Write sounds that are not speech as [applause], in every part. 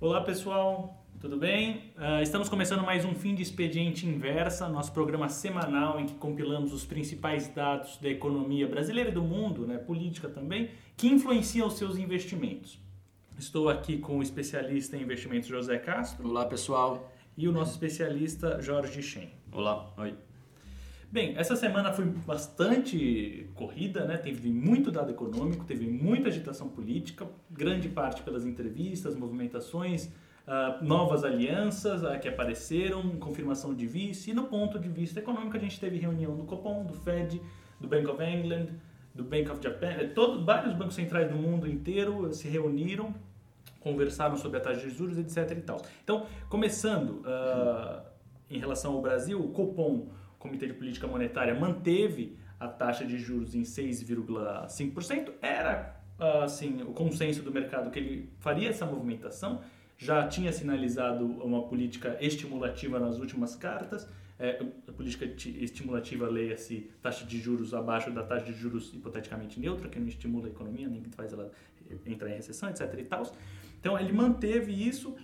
Olá pessoal, tudo bem? Uh, estamos começando mais um fim de expediente inversa, nosso programa semanal em que compilamos os principais dados da economia brasileira e do mundo, né, política também, que influenciam os seus investimentos. Estou aqui com o especialista em investimentos José Castro. Olá pessoal. E o nosso especialista Jorge Shen. Olá, oi. Bem, essa semana foi bastante corrida, né? Teve muito dado econômico, teve muita agitação política, grande parte pelas entrevistas, movimentações, uh, novas alianças uh, que apareceram, confirmação de vice. E no ponto de vista econômico, a gente teve reunião do Copom, do Fed, do Bank of England, do Bank of Japan, eh, vários bancos centrais do mundo inteiro se reuniram, conversaram sobre a taxa de juros, etc. E tal. Então, começando uh, em relação ao Brasil, o Copom Comitê de Política Monetária manteve a taxa de juros em 6,5%, era assim o consenso do mercado que ele faria essa movimentação, já tinha sinalizado uma política estimulativa nas últimas cartas, é, a política estimulativa leia-se taxa de juros abaixo da taxa de juros hipoteticamente neutra, que não estimula a economia, nem que faz ela entrar em recessão, etc. E tal. Então ele manteve isso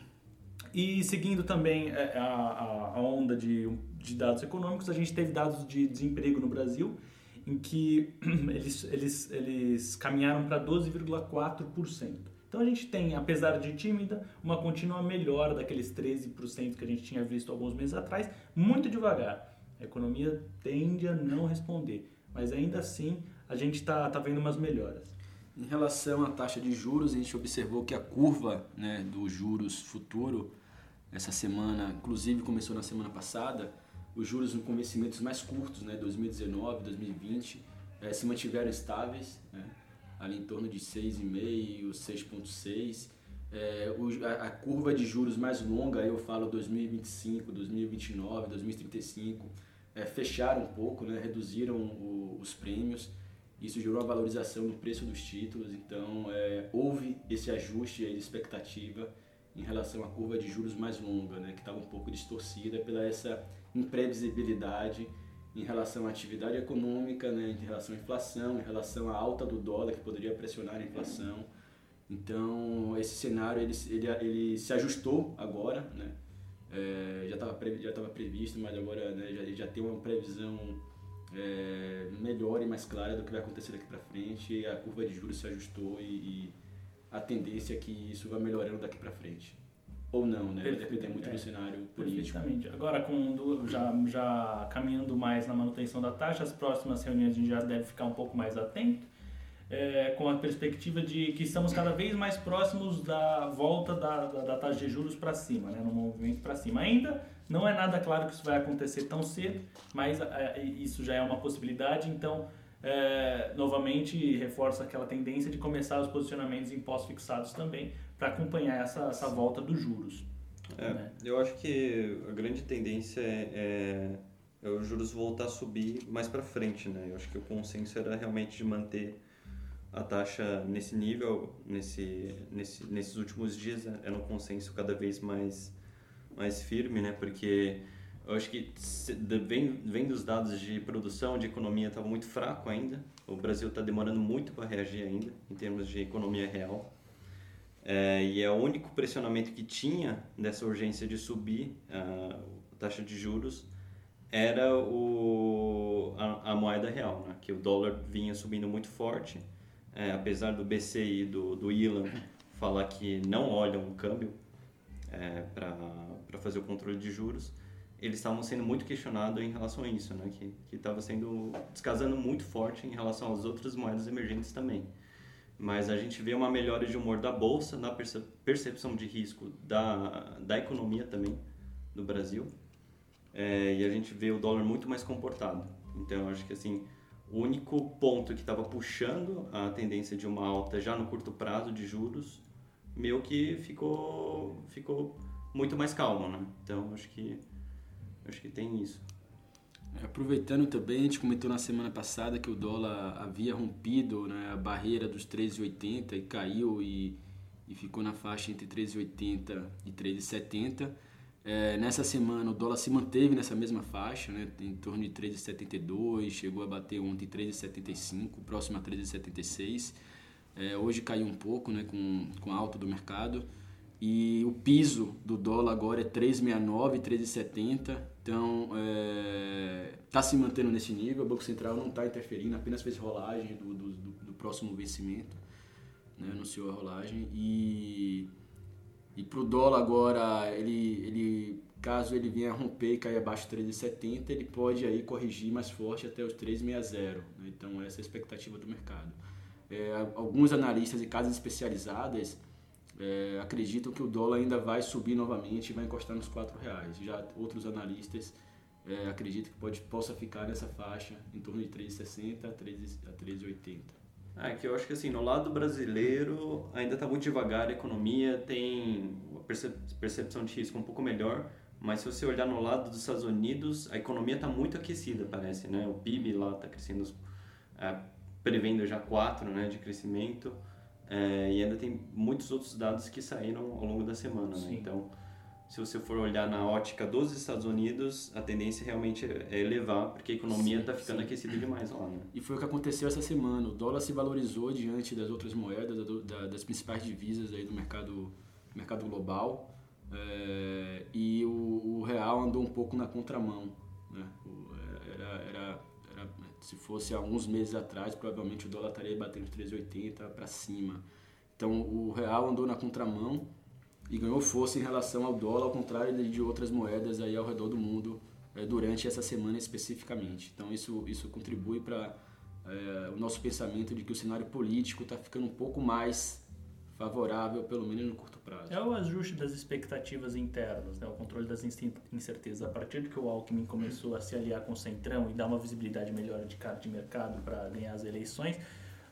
e seguindo também é, a, a onda de, de dados econômicos, a gente teve dados de desemprego no Brasil, em que [clears throat] eles, eles, eles caminharam para 12,4%. Então a gente tem, apesar de tímida, uma contínua melhora daqueles 13% que a gente tinha visto alguns meses atrás, muito devagar. A economia tende a não responder, mas ainda assim a gente está tá vendo umas melhoras. Em relação à taxa de juros, a gente observou que a curva né, dos juros futuro essa semana, inclusive começou na semana passada, os juros com vencimentos mais curtos, né, 2019, 2020, é, se mantiveram estáveis, né, ali em torno de 6,5, 6,6. É, a, a, curva de juros mais longa, eu falo 2025, 2029, 2035, é, fecharam um pouco, né, reduziram o, os prêmios. Isso gerou uma valorização do preço dos títulos, então é, houve esse ajuste de expectativa em relação à curva de juros mais longa, né, que estava um pouco distorcida pela essa imprevisibilidade em relação à atividade econômica, né, em relação à inflação, em relação à alta do dólar que poderia pressionar a inflação. Então esse cenário ele, ele, ele se ajustou agora, né? É, já estava já estava previsto, mas agora né, já, já tem uma previsão é, melhor e mais clara do que vai acontecer daqui para frente. A curva de juros se ajustou e, e a tendência é que isso vai melhorando daqui para frente. Ou não, né? Vai depender muito é, do cenário político. Perfeitamente. Agora, com, já, já caminhando mais na manutenção da taxa, as próximas reuniões a gente já deve ficar um pouco mais atento, é, com a perspectiva de que estamos cada vez mais próximos da volta da, da, da taxa de juros para cima, né? no movimento para cima. Ainda não é nada claro que isso vai acontecer tão cedo, mas é, isso já é uma possibilidade, então é, novamente reforça aquela tendência de começar os posicionamentos em pós-fixados também, para acompanhar essa, essa volta dos juros. É, né? Eu acho que a grande tendência é, é, os juros voltar a subir mais para frente. Né? Eu acho que o consenso era realmente de manter a taxa nesse nível, nesse, nesse, nesses últimos dias, era um consenso cada vez mais, mais firme, né? porque eu acho que vem, vem dos dados de produção, de economia, estava muito fraco ainda. O Brasil está demorando muito para reagir ainda, em termos de economia real. É, e é o único pressionamento que tinha dessa urgência de subir a taxa de juros era o, a, a moeda real, né? que o dólar vinha subindo muito forte, é, apesar do BCI, do, do Ilan, falar que não olham o câmbio é, para fazer o controle de juros eles estavam sendo muito questionados em relação a isso, né? Que estava sendo descasando muito forte em relação às outras moedas emergentes também. Mas a gente vê uma melhora de humor da bolsa, na percepção de risco da, da economia também do Brasil. É, e a gente vê o dólar muito mais comportado. Então, acho que assim, o único ponto que estava puxando a tendência de uma alta já no curto prazo de juros, meio que ficou, ficou muito mais calmo, né? Então, acho que Acho que tem isso. É, aproveitando também, a gente comentou na semana passada que o dólar havia rompido né, a barreira dos 13,80 e caiu e, e ficou na faixa entre 13,80 e 13,70. É, nessa semana o dólar se manteve nessa mesma faixa, né, em torno de 13,72, chegou a bater ontem 13,75, próximo a 13,76. É, hoje caiu um pouco né, com, com a alta do mercado. E o piso do dólar agora é 3,69, 3,70. Então, está é, tá se mantendo nesse nível. O Banco Central não está interferindo, apenas fez rolagem do, do, do próximo vencimento. Né, anunciou a rolagem. E e para o dólar agora, ele, ele, caso ele venha romper e cair abaixo de 3,70, ele pode aí corrigir mais forte até os 3,60. Né? Então essa é a expectativa do mercado. É, alguns analistas e casas especializadas é, acreditam que o dólar ainda vai subir novamente e vai encostar nos R$ reais. Já outros analistas é, acreditam que pode, possa ficar nessa faixa em torno de 3,60 a 3,80. É que eu acho que assim, no lado brasileiro ainda está muito devagar a economia, tem a percepção de risco um pouco melhor, mas se você olhar no lado dos Estados Unidos, a economia está muito aquecida, parece, né? O PIB lá está crescendo, é, prevendo já 4 né, de crescimento, é, e ainda tem muitos outros dados que saíram ao longo da semana, né? Então, se você for olhar na ótica dos Estados Unidos, a tendência realmente é elevar, porque a economia está ficando sim. aquecida demais lá. Né? E foi o que aconteceu essa semana. O dólar se valorizou diante das outras moedas, das principais divisas aí do mercado, mercado global. É, e o, o, real andou um pouco na contramão. Né? Era, era, era, se fosse alguns meses atrás, provavelmente o dólar estaria batendo 3,80 para cima. Então o real andou na contramão e ganhou força em relação ao dólar, ao contrário de outras moedas aí ao redor do mundo é, durante essa semana especificamente. Então isso, isso contribui para é, o nosso pensamento de que o cenário político está ficando um pouco mais favorável, pelo menos no curto prazo. É o ajuste das expectativas internas, né? o controle das incertezas. A partir de que o Alckmin começou a se aliar com o Centrão e dar uma visibilidade melhor de cara de mercado para ganhar as eleições,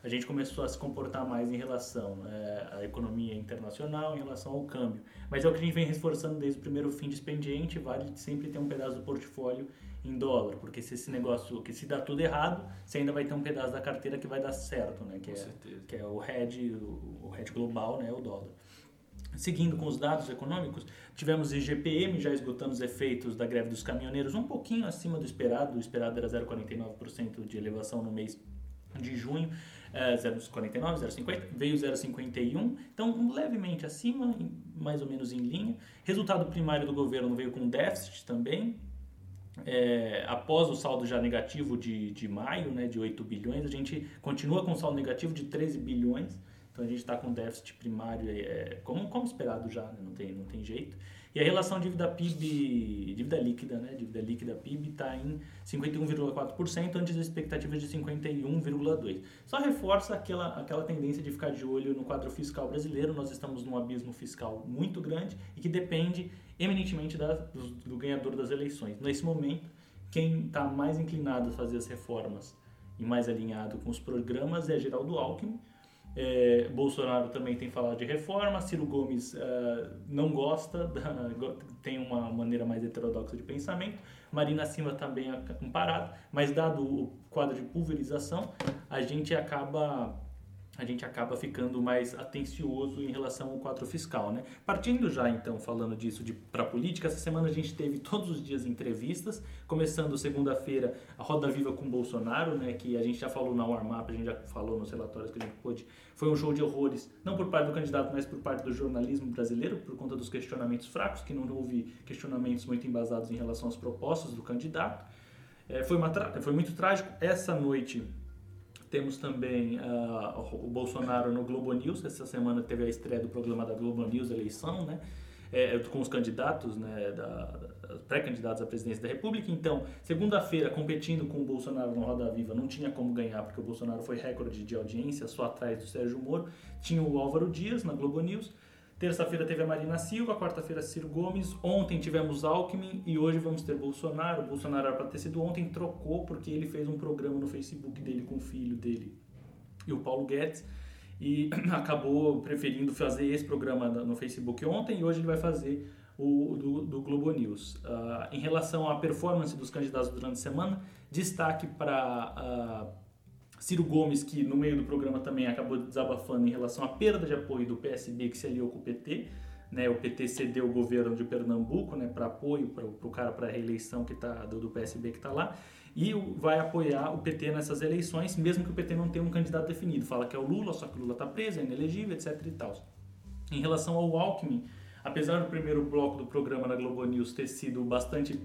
a gente começou a se comportar mais em relação é, à economia internacional, em relação ao câmbio. Mas é o que a gente vem reforçando desde o primeiro fim de expediente, vale sempre ter um pedaço do portfólio em dólar, porque se esse negócio, que se dá tudo errado, você ainda vai ter um pedaço da carteira que vai dar certo, né? Que, com é, certeza. que é o hedge, o, o hedge global, né? O dólar. Seguindo com os dados econômicos, tivemos IGPM já esgotando os efeitos da greve dos caminhoneiros, um pouquinho acima do esperado, o esperado era 0,49% de elevação no mês de junho, é, 0,49, 0,50, veio 0,51, então levemente acima, mais ou menos em linha. Resultado primário do governo veio com déficit também, é, após o saldo já negativo de, de maio, né, de 8 bilhões, a gente continua com saldo negativo de 13 bilhões, então a gente está com déficit primário, é, como, como esperado já, né, não, tem, não tem jeito. E a relação dívida PIB, dívida líquida, né? Dívida líquida PIB está em 51,4% antes da expectativa de 51,2%. Só reforça aquela, aquela tendência de ficar de olho no quadro fiscal brasileiro. Nós estamos num abismo fiscal muito grande e que depende eminentemente da, do, do ganhador das eleições. Nesse momento, quem está mais inclinado a fazer as reformas e mais alinhado com os programas é Geraldo Alckmin, é, Bolsonaro também tem falado de reforma, Ciro Gomes uh, não gosta, [laughs] da, tem uma maneira mais heterodoxa de pensamento, Marina Silva também é comparado, mas dado o quadro de pulverização, a gente acaba a gente acaba ficando mais atencioso em relação ao quadro fiscal, né? Partindo já então falando disso para política, essa semana a gente teve todos os dias entrevistas, começando segunda-feira a roda viva com Bolsonaro, né, que a gente já falou na warm up, a gente já falou nos relatórios que a gente pôde, foi um show de horrores, não por parte do candidato, mas por parte do jornalismo brasileiro, por conta dos questionamentos fracos, que não houve questionamentos muito embasados em relação às propostas do candidato. É, foi, uma foi muito trágico. Essa noite temos também uh, o Bolsonaro no Globo News. Essa semana teve a estreia do programa da Globo News Eleição, né? É, com os candidatos, né, da, pré-candidatos à presidência da República. Então, segunda-feira, competindo com o Bolsonaro no Roda Viva, não tinha como ganhar, porque o Bolsonaro foi recorde de audiência, só atrás do Sérgio Moro. Tinha o Álvaro Dias na Globo News. Terça-feira teve a Marina Silva, quarta-feira Ciro Gomes, ontem tivemos Alckmin e hoje vamos ter Bolsonaro. O Bolsonaro era para ter sido ontem, trocou porque ele fez um programa no Facebook dele com o filho dele e o Paulo Guedes e [clears throat] acabou preferindo fazer esse programa no Facebook ontem e hoje ele vai fazer o do, do Globo News. Uh, em relação à performance dos candidatos durante a semana, destaque para uh, Ciro Gomes, que no meio do programa também acabou desabafando em relação à perda de apoio do PSB que se aliou com o PT né, o PT cedeu o governo de Pernambuco né, para apoio para o cara para a reeleição que tá, do, do PSB que está lá e vai apoiar o PT nessas eleições, mesmo que o PT não tenha um candidato definido. Fala que é o Lula, só que o Lula está preso, é inelegível, etc. e tal. Em relação ao Alckmin, apesar do primeiro bloco do programa na Globo News ter sido bastante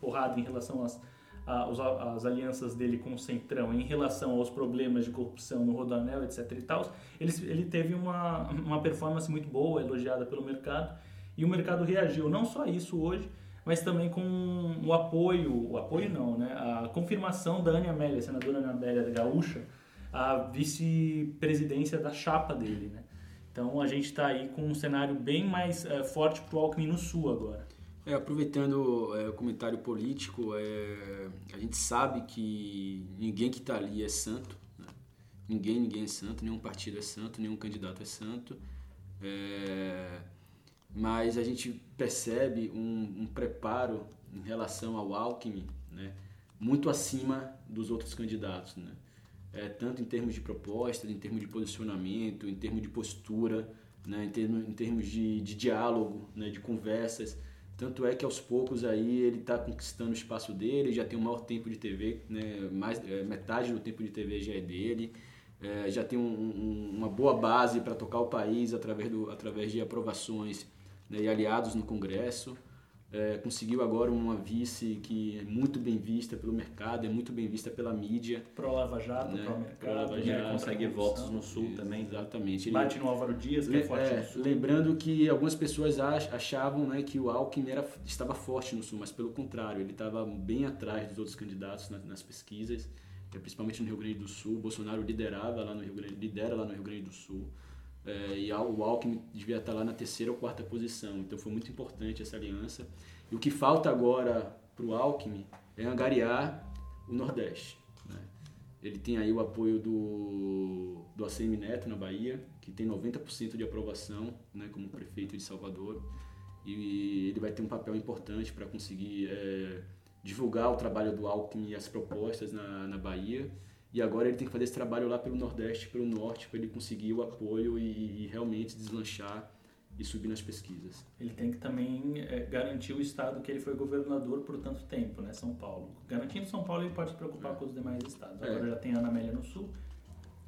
porrado em relação às, às alianças dele com o Centrão, em relação aos problemas de corrupção no Rodanel, etc. e tal, ele, ele teve uma, uma performance muito boa, elogiada pelo mercado, e o mercado reagiu não só isso hoje, mas também com o apoio, o apoio não, né? A confirmação da Ana Amélia, senadora Ana Amélia Gaúcha, a vice-presidência da chapa dele, né? Então a gente está aí com um cenário bem mais é, forte para o Alckmin no Sul agora. É, aproveitando é, o comentário político, é, a gente sabe que ninguém que está ali é santo. Né? Ninguém, ninguém é santo, nenhum partido é santo, nenhum candidato é santo. É, mas a gente percebe um, um, preparo em relação ao Alckmin né, muito acima dos outros candidatos. Né? É, tanto em termos de proposta, em termos de posicionamento, em termos de postura, né, em, termos, em termos de, de diálogo, né, de conversas. Tanto é que aos poucos aí ele está conquistando o espaço dele, já tem o maior tempo de TV, né, mais, é, metade do tempo de TV já é dele é, já tem um, um, uma boa base para tocar o país através, do, através de aprovações né, e aliados no Congresso. É, conseguiu agora uma vice que é muito bem vista pelo mercado, é muito bem vista pela mídia. Pro Lava Jato, né? pro mercado. Pro Lava né, Jato, consegue votos no Sul Isso, também. Exatamente. Ele, Bate no Álvaro Dias, que é, é forte é, no Sul. Lembrando que algumas pessoas achavam né, que o Alckmin era, estava forte no Sul, mas pelo contrário, ele estava bem atrás dos outros candidatos nas, nas pesquisas, é, principalmente no Rio Grande do Sul. O Bolsonaro liderava lá no Rio Grande, lidera lá no Rio Grande do Sul. É, e o Alckmin devia estar lá na terceira ou quarta posição. Então foi muito importante essa aliança. E o que falta agora para o Alckmin é angariar o Nordeste. Né? Ele tem aí o apoio do, do ACM Neto na Bahia, que tem 90% de aprovação né, como prefeito de Salvador. E ele vai ter um papel importante para conseguir é, divulgar o trabalho do Alckmin e as propostas na, na Bahia e agora ele tem que fazer esse trabalho lá pelo Nordeste, pelo Norte, para ele conseguir o apoio e, e, realmente deslanchar e subir nas pesquisas. Ele tem que também é, garantir o estado que ele foi governador por tanto tempo, né? São Paulo. Garantindo São Paulo, ele pode se preocupar é. com os demais estados. É. Agora é. já tem Ana Amélia no Sul,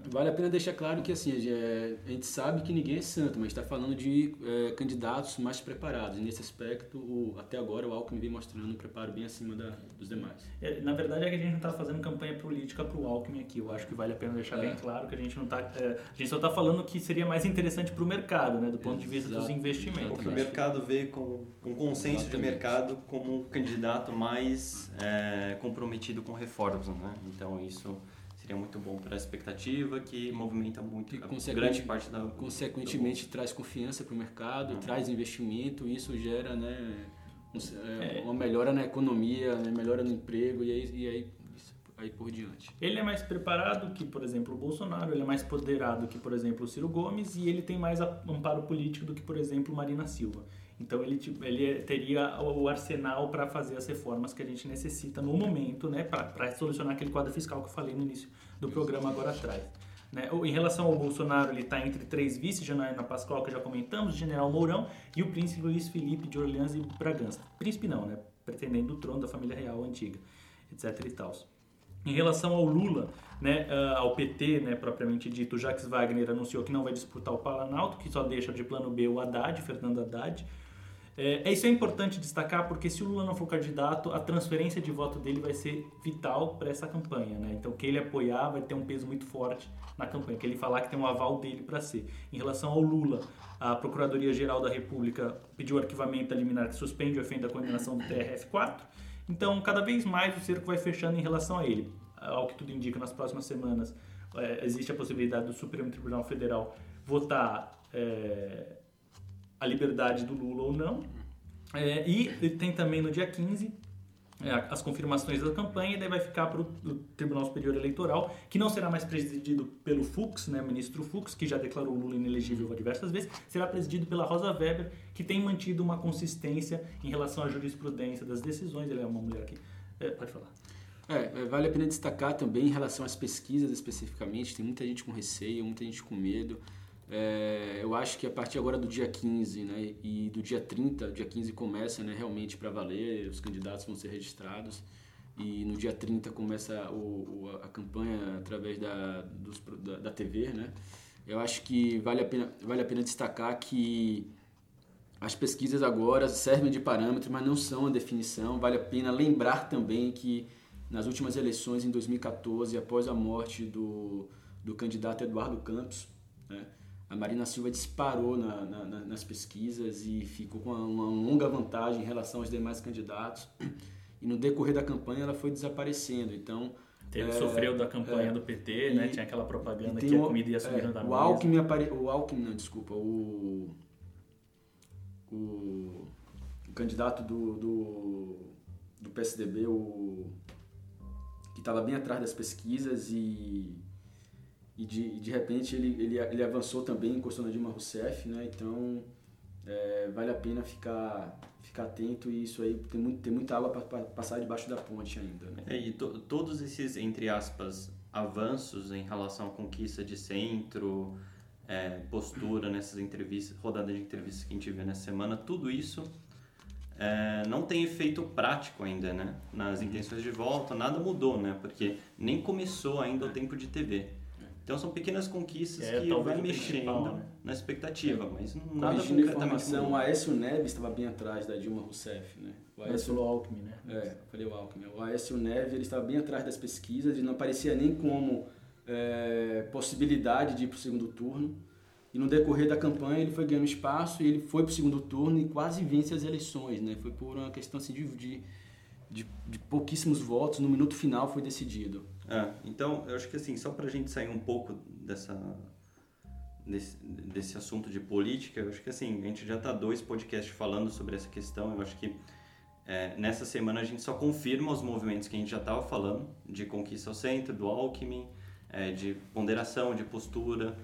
Vale a pena deixar claro que assim, a gente sabe que ninguém é santo, mas está falando de é, candidatos mais preparados. E nesse aspecto, o, até agora, o Alckmin vem mostrando um preparo bem acima da, dos demais. É, na verdade, é que a gente não está fazendo campanha política para o Alckmin aqui. Eu acho que vale a pena deixar é. bem claro que a gente não está. É, a gente só está falando que seria mais interessante para o mercado, né, do ponto de vista dos investimentos. Porque o mercado vê com um consenso Exatamente. de mercado como um candidato mais é, comprometido com reformas. Né? Então, isso seria muito bom para a expectativa, que movimenta muito e, a grande parte da. Consequentemente, traz confiança para o mercado, uhum. traz investimento, e isso gera né, é, uma melhora na economia, né, melhora no emprego, e aí, e aí, aí por diante. Ele é mais preparado que, por exemplo, o Bolsonaro, ele é mais poderado que, por exemplo, o Ciro Gomes, e ele tem mais amparo político do que, por exemplo, Marina Silva. Então ele, ele teria o arsenal para fazer as reformas que a gente necessita no momento, né, para solucionar aquele quadro fiscal que eu falei no início do programa agora atrás. Né? Em relação ao Bolsonaro, ele está entre três vices, Janaína Pascoal, que já comentamos, General Mourão e o príncipe Luiz Felipe de Orleans e Bragança. Príncipe não, né? Pretendendo o trono da família real antiga, etc e tal. Em relação ao Lula, né, uh, ao PT, né, propriamente dito, o Jacques Wagner anunciou que não vai disputar o Planalto, que só deixa de plano B o Haddad, Fernando Haddad. É, isso é importante destacar porque se o Lula não for candidato, a transferência de voto dele vai ser vital para essa campanha. Né? Então, que ele apoiar vai ter um peso muito forte na campanha, que ele falar que tem um aval dele para ser. Em relação ao Lula, a Procuradoria-Geral da República pediu arquivamento liminar que suspende o efeito da condenação do TRF-4. Então, cada vez mais o cerco vai fechando em relação a ele. Ao que tudo indica, nas próximas semanas é, existe a possibilidade do Supremo Tribunal Federal votar é, a liberdade do Lula ou não. É, e tem também no dia 15 é, as confirmações da campanha, e daí vai ficar para o Tribunal Superior Eleitoral, que não será mais presidido pelo Fux, né, ministro Fux, que já declarou Lula inelegível diversas vezes, será presidido pela Rosa Weber, que tem mantido uma consistência em relação à jurisprudência das decisões. Ele é uma mulher que. É, pode falar. É, é vale a pena destacar também em relação às pesquisas especificamente, tem muita gente com receio, muita gente com medo. É, eu acho que a partir agora do dia 15 né, e do dia 30, dia 15 começa né, realmente para valer, os candidatos vão ser registrados e no dia 30 começa o, o, a campanha através da, dos, da, da, TV. Né? Eu acho que vale a, pena, vale a pena destacar que as pesquisas agora servem de parâmetro, mas não são a definição. Vale a pena lembrar também que nas últimas eleições, em 2014, após a morte do, do candidato Eduardo Campos, né, a Marina Silva disparou na, na, nas pesquisas e ficou com uma, uma, longa vantagem em relação aos demais candidatos. [clears throat] E no decorrer da campanha ela foi desaparecendo. Então. Teve, é, sofreu da campanha é, do PT, e, né? Tinha aquela propaganda que a comida ia subir é, da o mesa. Alckmin apare, o Alckmin, não, desculpa, o, o, o candidato do, do, do PSDB, o que estava bem atrás das pesquisas e, e de, de repente ele, ele, ele avançou também, encostou na Dilma Rousseff, né? Então é, vale a pena ficar, ficar atento e isso aí tem, muito, tem muita água para passar debaixo da ponte ainda. Né? É, e to, todos esses, entre aspas, avanços em relação à conquista de centro, é, postura nessas entrevistas, rodada de entrevistas que a gente vê nessa semana, tudo isso é, não tem efeito prático ainda, né? Nas uhum. intenções de volta, nada mudou, né? Porque nem começou ainda o tempo de TV. Então são pequenas conquistas é, que vai mexendo né? na expectativa, é. mas nada concretamente informação, o Aécio Neves estava bem atrás da Dilma Rousseff, né? O Aécio Alckmin, né? É, falei o Alckmin. O Aécio Neves ele estava bem atrás das pesquisas e não aparecia nem como é, possibilidade de ir para o segundo turno. E no decorrer da campanha ele foi ganhando espaço e ele foi para o segundo turno e quase vence as eleições, né? Foi por uma questão assim, de, de, de, de pouquíssimos votos, no minuto final foi decidido. É, então eu acho que assim, só para a gente sair um pouco dessa, desse, desse assunto de política, eu acho que assim, a gente já está dois podcasts falando sobre essa questão, eu acho que é, nessa semana a gente só confirma os movimentos que a gente já estava falando, de conquista ao centro, do Alckmin, é, de ponderação, de postura,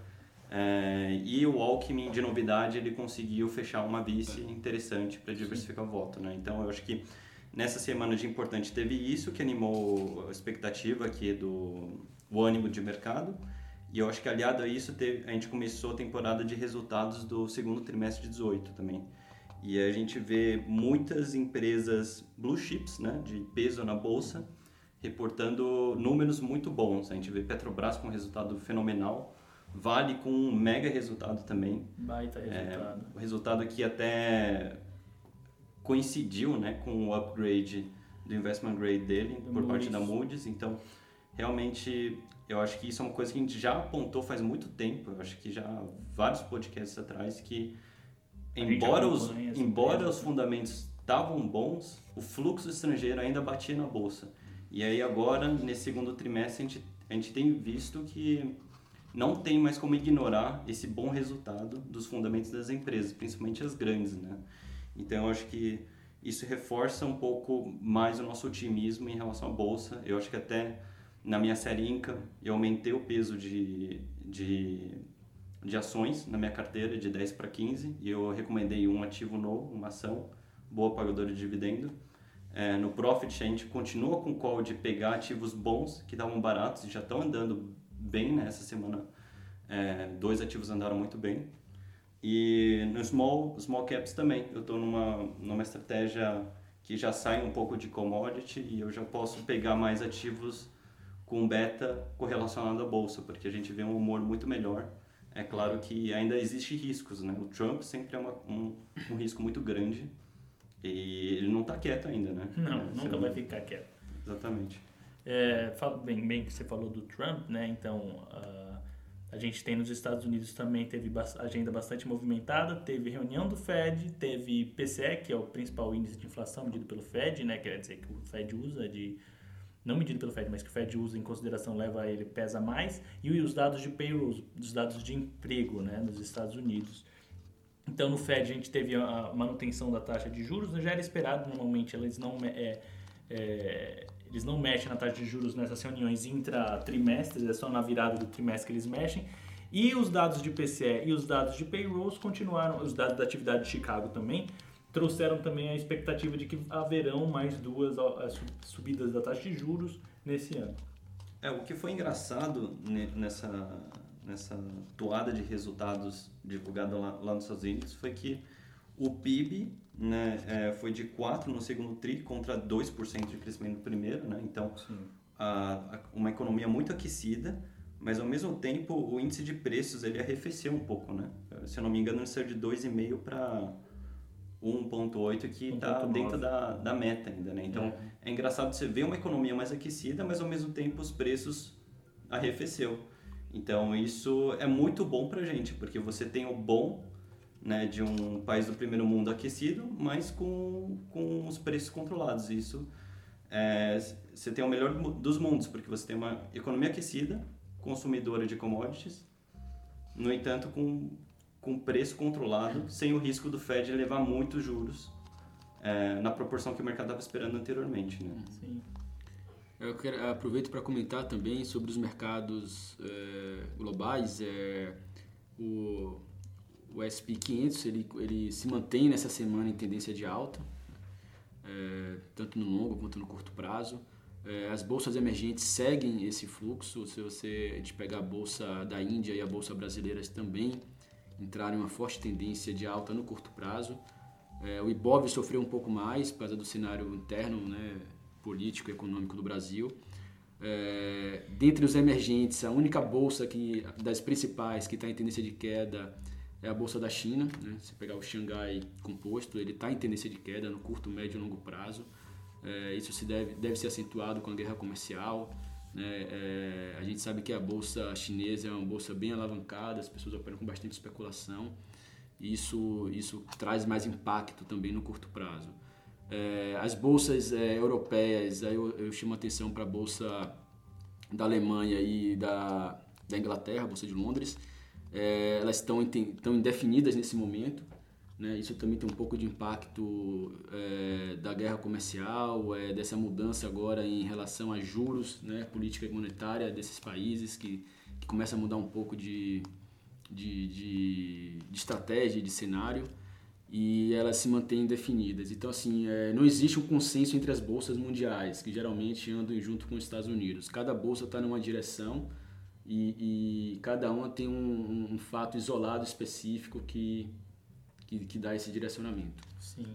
é, e o Alckmin, de novidade, ele conseguiu fechar uma vice interessante para diversificar o voto. Né? Então, eu acho que nessa semana de importante teve isso que animou a expectativa aqui do o ânimo de mercado. E eu acho que aliado a isso, teve, a gente começou a temporada de resultados do segundo trimestre de 18 também. E a gente vê muitas empresas blue chips, né, de peso na bolsa, reportando números muito bons. A gente vê Petrobras com resultado fenomenal, Vale com um mega resultado também. Baita resultado. É, o resultado aqui até coincidiu né, com o upgrade do investment grade dele do por Moody's. parte da Moody's. Então, realmente, eu acho que isso é uma coisa que a gente já apontou faz muito tempo. Eu acho que já vários podcasts atrás que, embora os, embora os fundamentos estavam bons, o fluxo estrangeiro ainda batia na bolsa. E aí agora, nesse segundo trimestre, a gente, a gente tem visto que não tem mais como ignorar esse bom resultado dos fundamentos das empresas, principalmente as grandes, né? Então, eu acho que isso reforça um pouco mais o nosso otimismo em relação à bolsa. Eu acho que até na minha série Inca eu aumentei o peso de, de, de ações na minha carteira de 10 para 15 e eu recomendei um ativo novo, uma ação boa pagadora de dividendo. É, no Profit a gente continua com o call de pegar ativos bons que estavam baratos e já estão andando bem nessa semana. É, dois ativos andaram muito bem. E no small, small caps também. Eu estou numa, numa estratégia que já sai um pouco de commodity e eu já posso pegar mais ativos com beta correlacionado à bolsa, porque a gente vê um humor muito melhor. É claro que ainda existe riscos, né? O Trump sempre é uma, um, um risco muito grande e ele não está quieto ainda, né? Não, é, nunca vai ficar quieto. Exatamente. É, bem, bem que você falou do Trump, né? Então, uh, a gente tem nos Estados Unidos também teve agenda bastante movimentada, teve reunião do Fed, teve PCE, que é o principal índice de inflação medido pelo Fed, né? Quer dizer que o Fed usa de não medido pelo Fed, mas que o Fed usa em consideração leva ele pesa mais, e os dados de payroll, os dados de emprego, né, nos Estados Unidos. Então, no Fed a gente teve a manutenção da taxa de juros, já era esperado, normalmente eles não é, é eles não mexem na taxa de juros nessas reuniões intra-trimestres, é só na virada do trimestre que eles mexem. E os dados de PCE e os dados de payrolls continuaram, os dados da atividade de Chicago também, trouxeram também a expectativa de que haverão mais duas subidas da taxa de juros nesse ano. É, o que foi engraçado nessa, nessa toada de resultados divulgada lá, lá nos Estados Unidos foi que o PIB né, é, foi de 4 no segundo TRI contra 2% de crescimento no primeiro, né? Então, a, a, uma economia muito aquecida, mas ao mesmo tempo o índice de preços ele arrefeceu um pouco, né? Se eu não me engano, ele saiu de 2,5 para 1,8 que está dentro da, da meta ainda, né? Então, é. é engraçado você ver uma economia mais aquecida, mas ao mesmo tempo os preços arrefeceu. Então, isso é muito bom para gente, porque você tem o bom né, de um país do primeiro mundo aquecido, mas com, com os preços controlados. Isso é, você tem o melhor dos mundos, porque você tem uma economia aquecida, consumidora de commodities, no entanto, com, com preço controlado, sem o risco do Fed levar muitos juros é, na proporção que o mercado estava esperando anteriormente. Né? Sim. Eu quero, aproveito para comentar também sobre os mercados é, globais. É, o, o SP 500 ele, ele se mantém nessa semana em tendência de alta, é, tanto no longo quanto no curto prazo. É, as bolsas emergentes seguem esse fluxo. Se você a pegar a bolsa da Índia e a bolsa brasileira também entraram em uma forte tendência de alta no curto prazo. É, o Ibov sofreu um pouco mais por causa do cenário interno, né, político e econômico do Brasil. É, dentre os emergentes, a única bolsa que das principais que está em tendência de queda é a bolsa da China. Né? Se pegar o Xangai Composto, ele está em tendência de queda no curto, médio e longo prazo. É, isso se deve, deve ser acentuado com a guerra comercial. Né? É, a gente sabe que a bolsa chinesa é uma bolsa bem alavancada, as pessoas operam com bastante especulação. E isso, isso traz mais impacto também no curto prazo. É, as bolsas é, europeias, aí eu, eu chamo a atenção para a bolsa da Alemanha e da, da Inglaterra, a bolsa de Londres é, elas estão, estão indefinidas nesse momento. Né? Isso também tem um pouco de impacto é, da guerra comercial, é, dessa mudança agora em relação a juros, né? política monetária desses países, que, que começa a mudar um pouco de, de, de, de estratégia, de cenário, e elas se mantêm indefinidas. Então, assim, é, não existe um consenso entre as bolsas mundiais, que geralmente andam junto com os Estados Unidos. Cada bolsa está numa direção e, e cada uma tem um, um, fato isolado específico que, que, que dá esse direcionamento. Sim.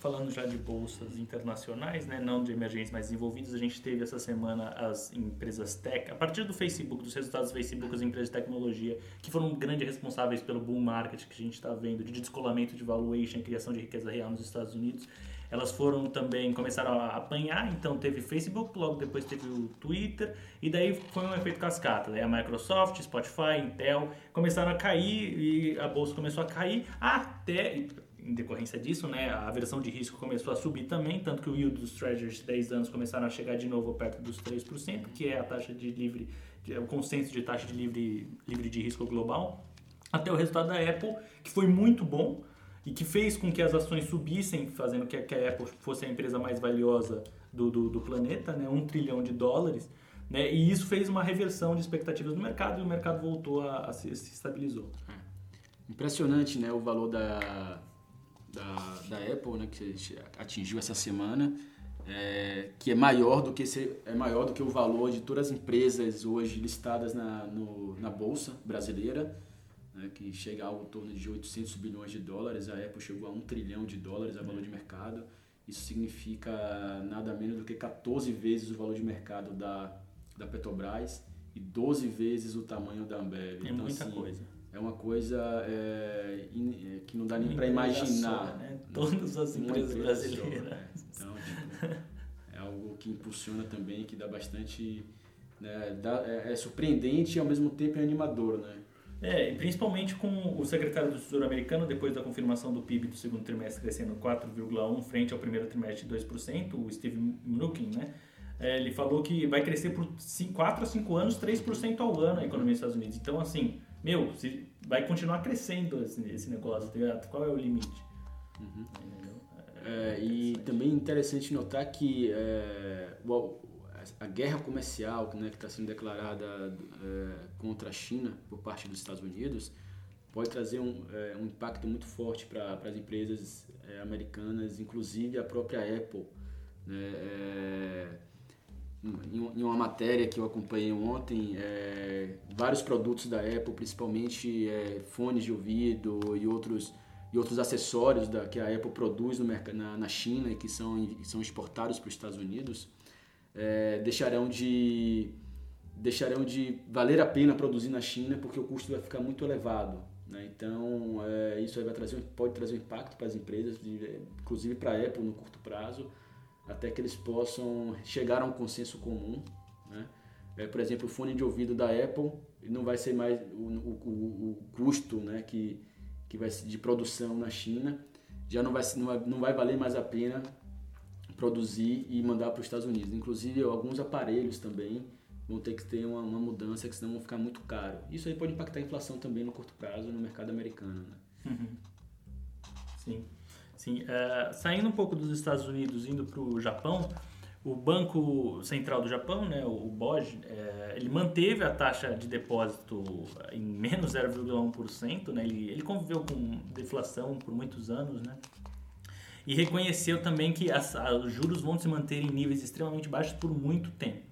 Falando já de bolsas internacionais, né, não de emergentes mais desenvolvidos, a gente teve essa semana as empresas tech, a partir do Facebook, dos resultados do Facebook, as empresas de tecnologia, que foram grandes responsáveis pelo bull market que a gente está vendo, de descolamento de valuation, criação de riqueza real nos Estados Unidos elas foram também, começaram a apanhar, então teve Facebook, logo depois teve o Twitter, e daí foi um efeito cascata. Daí a Microsoft, Spotify, Intel começaram a cair e a bolsa começou a cair até, em decorrência disso, né, a versão de risco começou a subir também, tanto que o yield dos treasuries de 10 anos começaram a chegar de novo perto dos 3%, que é a taxa de livre, é o consenso de taxa de livre, livre de risco global, até o resultado da Apple, que foi muito bom, e que fez com que as ações subissem, fazendo que a Apple fosse a empresa mais valiosa do, do, do planeta, né? um trilhão de dólares. Né? E isso fez uma reversão de expectativas no mercado e o mercado voltou a, a se, se, estabilizou. É. Impressionante né? o valor da, da, da Apple, né? que atingiu essa semana. É, que é maior do que é maior do que o valor de todas as empresas hoje listadas na, no, na bolsa brasileira né, que chega ao torno de 800 bilhões de dólares, a Apple chegou a 1 trilhão de dólares a valor de mercado. Isso significa nada menos do que 14 vezes o valor de mercado da, da Petrobras e 12 vezes o tamanho da Ambev. É então, muita assim, coisa. É uma coisa é, in, é, que não dá nem para imaginar. Né? Todas as empresas brasileiras. Só, né? Então, tipo, é algo que impulsiona também, que dá bastante. Né, dá, é, é surpreendente e ao mesmo tempo é animador, né? É, e principalmente com o secretário do Tesouro americano, depois da confirmação do PIB do segundo trimestre crescendo 4,1% frente ao primeiro trimestre de 2%, o Steve Mnuchin, né? É, ele falou que vai crescer por 4 a 5 anos 3% ao ano a economia dos Estados Unidos. Então, assim, meu, vai continuar crescendo esse, esse negócio, tá Qual é o limite? Uhum. É, e também interessante notar que é, a guerra comercial né, que está sendo declarada é, contra a China por parte dos Estados Unidos pode trazer um, é, um impacto muito forte para as empresas é, americanas, inclusive a própria Apple. Né? É, em uma matéria que eu acompanhei ontem, é, vários produtos da Apple, principalmente é, fones de ouvido e outros, e outros acessórios da, que a Apple produz no na, na China e que são, são exportados para os Estados Unidos, é, deixarão, de, deixarão de valer a pena produzir na China porque o custo vai ficar muito elevado. Né? Então, é, isso vai trazer, pode trazer um impacto para as empresas, inclusive para a Apple no curto prazo até que eles possam chegar a um consenso comum. Né? É, por exemplo, o fone de ouvido da Apple não vai ser mais o, o, o custo né, que, que vai de produção na China já não vai, não vai, não vai valer mais a pena produzir e mandar para os Estados Unidos. Inclusive, alguns aparelhos também vão ter que ter uma, uma, mudança, que senão vão ficar muito caro. Isso aí pode impactar a inflação também no curto prazo no mercado americano. Né? Uhum. Sim. Sim, uh, saindo um pouco dos Estados Unidos, indo para o Japão, o Banco Central do Japão, né, o BOJ, é, ele manteve a taxa de depósito em menos 0,1%, né, ele, ele conviveu com deflação por muitos anos, né, e reconheceu também que as, os juros vão se manter em níveis extremamente baixos por muito tempo.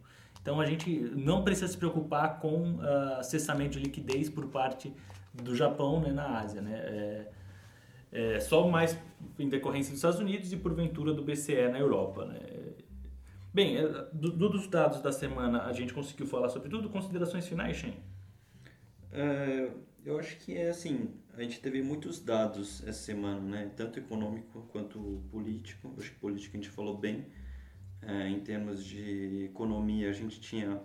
Então a gente não precisa se preocupar com uh, cessamento de liquidez por parte do Japão né, na Ásia. Né? É, é, só mais em decorrência dos Estados Unidos e porventura do BCE na Europa. Né? Bem, é, do, dos dados da semana a gente conseguiu falar sobre tudo. Considerações finais, Shen? É, eu acho que é assim, a gente teve muitos dados essa semana, né? tanto econômico quanto político. Acho que político a gente falou bem. É, em termos de economia, a gente tinha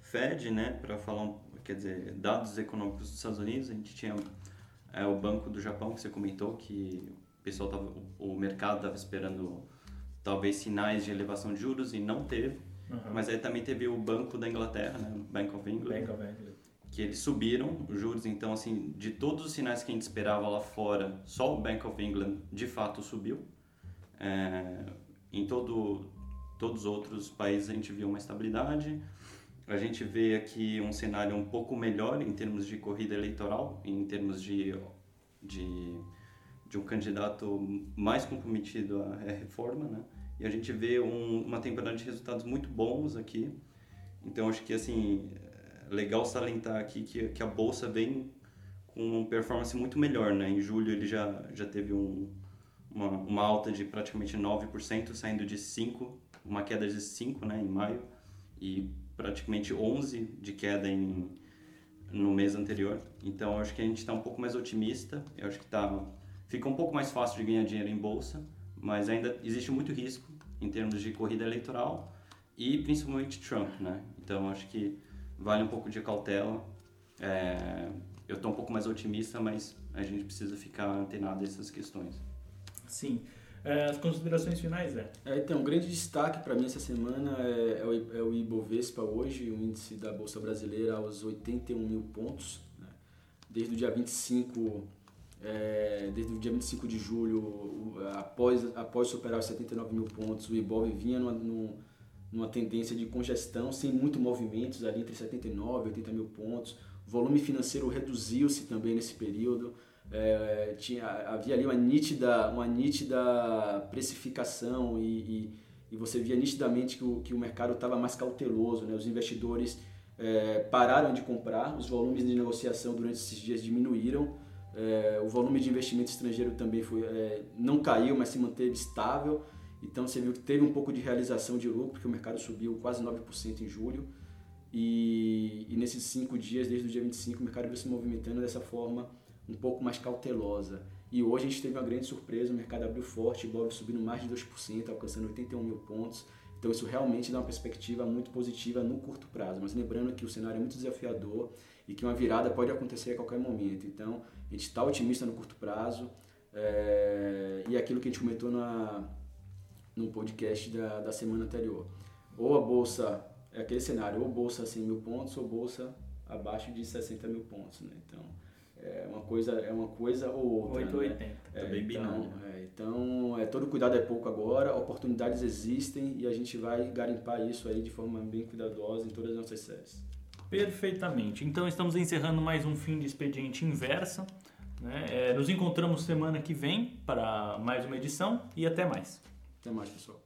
Fed, né, para falar, quer dizer, dados econômicos dos Estados Unidos, a gente tinha é o Banco do Japão que você comentou que o pessoal tava, o mercado estava esperando talvez sinais de elevação de juros e não teve. Uhum. Mas aí também teve o Banco da Inglaterra, né? Bank of England. Bank of England. Que eles subiram os juros, então assim, de todos os sinais que a gente esperava lá fora, só o Bank of England de fato subiu. É, em todo, todos os outros países a gente viu uma estabilidade. A gente vê aqui um cenário um pouco melhor em termos de corrida eleitoral, em termos de, de, de um candidato mais comprometido à reforma, né? E a gente vê um, uma temporada de resultados muito bons aqui. Então, acho que, assim, legal salientar aqui que, que a Bolsa vem com uma performance muito melhor, né? Em julho ele já, já teve um, uma, uma alta de praticamente 9%, saindo de 5%, uma queda de 5% né, em maio. E praticamente 11 de queda em, no mês anterior. Então, acho que a gente está um pouco mais otimista. Eu acho que tá, fica um pouco mais fácil de ganhar dinheiro em bolsa, mas ainda existe muito risco em termos de corrida eleitoral e principalmente Trump, né? Então, acho que vale um pouco de cautela. É, eu estou um pouco mais otimista, mas a gente precisa ficar antenado a essas questões. Sim. É, as considerações finais, é? é então, um grande destaque para mim essa semana é, é, o, é, o, Ibovespa hoje, o índice da Bolsa Brasileira aos 81 mil pontos. Né? Desde o dia 25, é, desde o dia 25 de julho, após, após superar os 79 mil pontos, o Ibov vinha numa, numa tendência de congestão, sem muito movimentos, ali entre 79 e 80 mil pontos. O volume financeiro reduziu-se também nesse período. É, tinha, havia ali uma nítida, uma nítida precificação e, e, e você via nitidamente que o, que o mercado estava mais cauteloso, né? os investidores é, pararam de comprar, os volumes de negociação durante esses dias diminuíram, é, o volume de investimento estrangeiro também foi, é, não caiu, mas se manteve estável, então você viu que teve um pouco de realização de lucro, porque o mercado subiu quase 9% em julho, e, e nesses cinco dias, desde o dia 25, o mercado veio se movimentando dessa forma um pouco mais cautelosa. E hoje a gente teve uma grande surpresa, o mercado abriu forte, Ibov subindo mais de 2%, alcançando 81 mil pontos. Então isso realmente dá uma perspectiva muito positiva no curto prazo. Mas lembrando que o cenário é muito desafiador e que uma virada pode acontecer a qualquer momento. Então a gente está otimista no curto prazo. É... E aquilo que a gente comentou na, no podcast da, da semana anterior. Ou a bolsa, é aquele cenário, ou bolsa a 100 mil pontos, ou bolsa abaixo de 60 mil pontos. Né? Então é uma coisa, é uma coisa ou outra. 880, né? é, bem então, binário. É, então, é, todo cuidado é pouco agora, oportunidades existem e a gente vai garimpar isso aí de forma bem cuidadosa em todas as nossas séries. Perfeitamente. Então, estamos encerrando mais um fim de expediente inversa. Né? É, nos encontramos semana que vem para mais uma edição e até mais. Até mais, pessoal.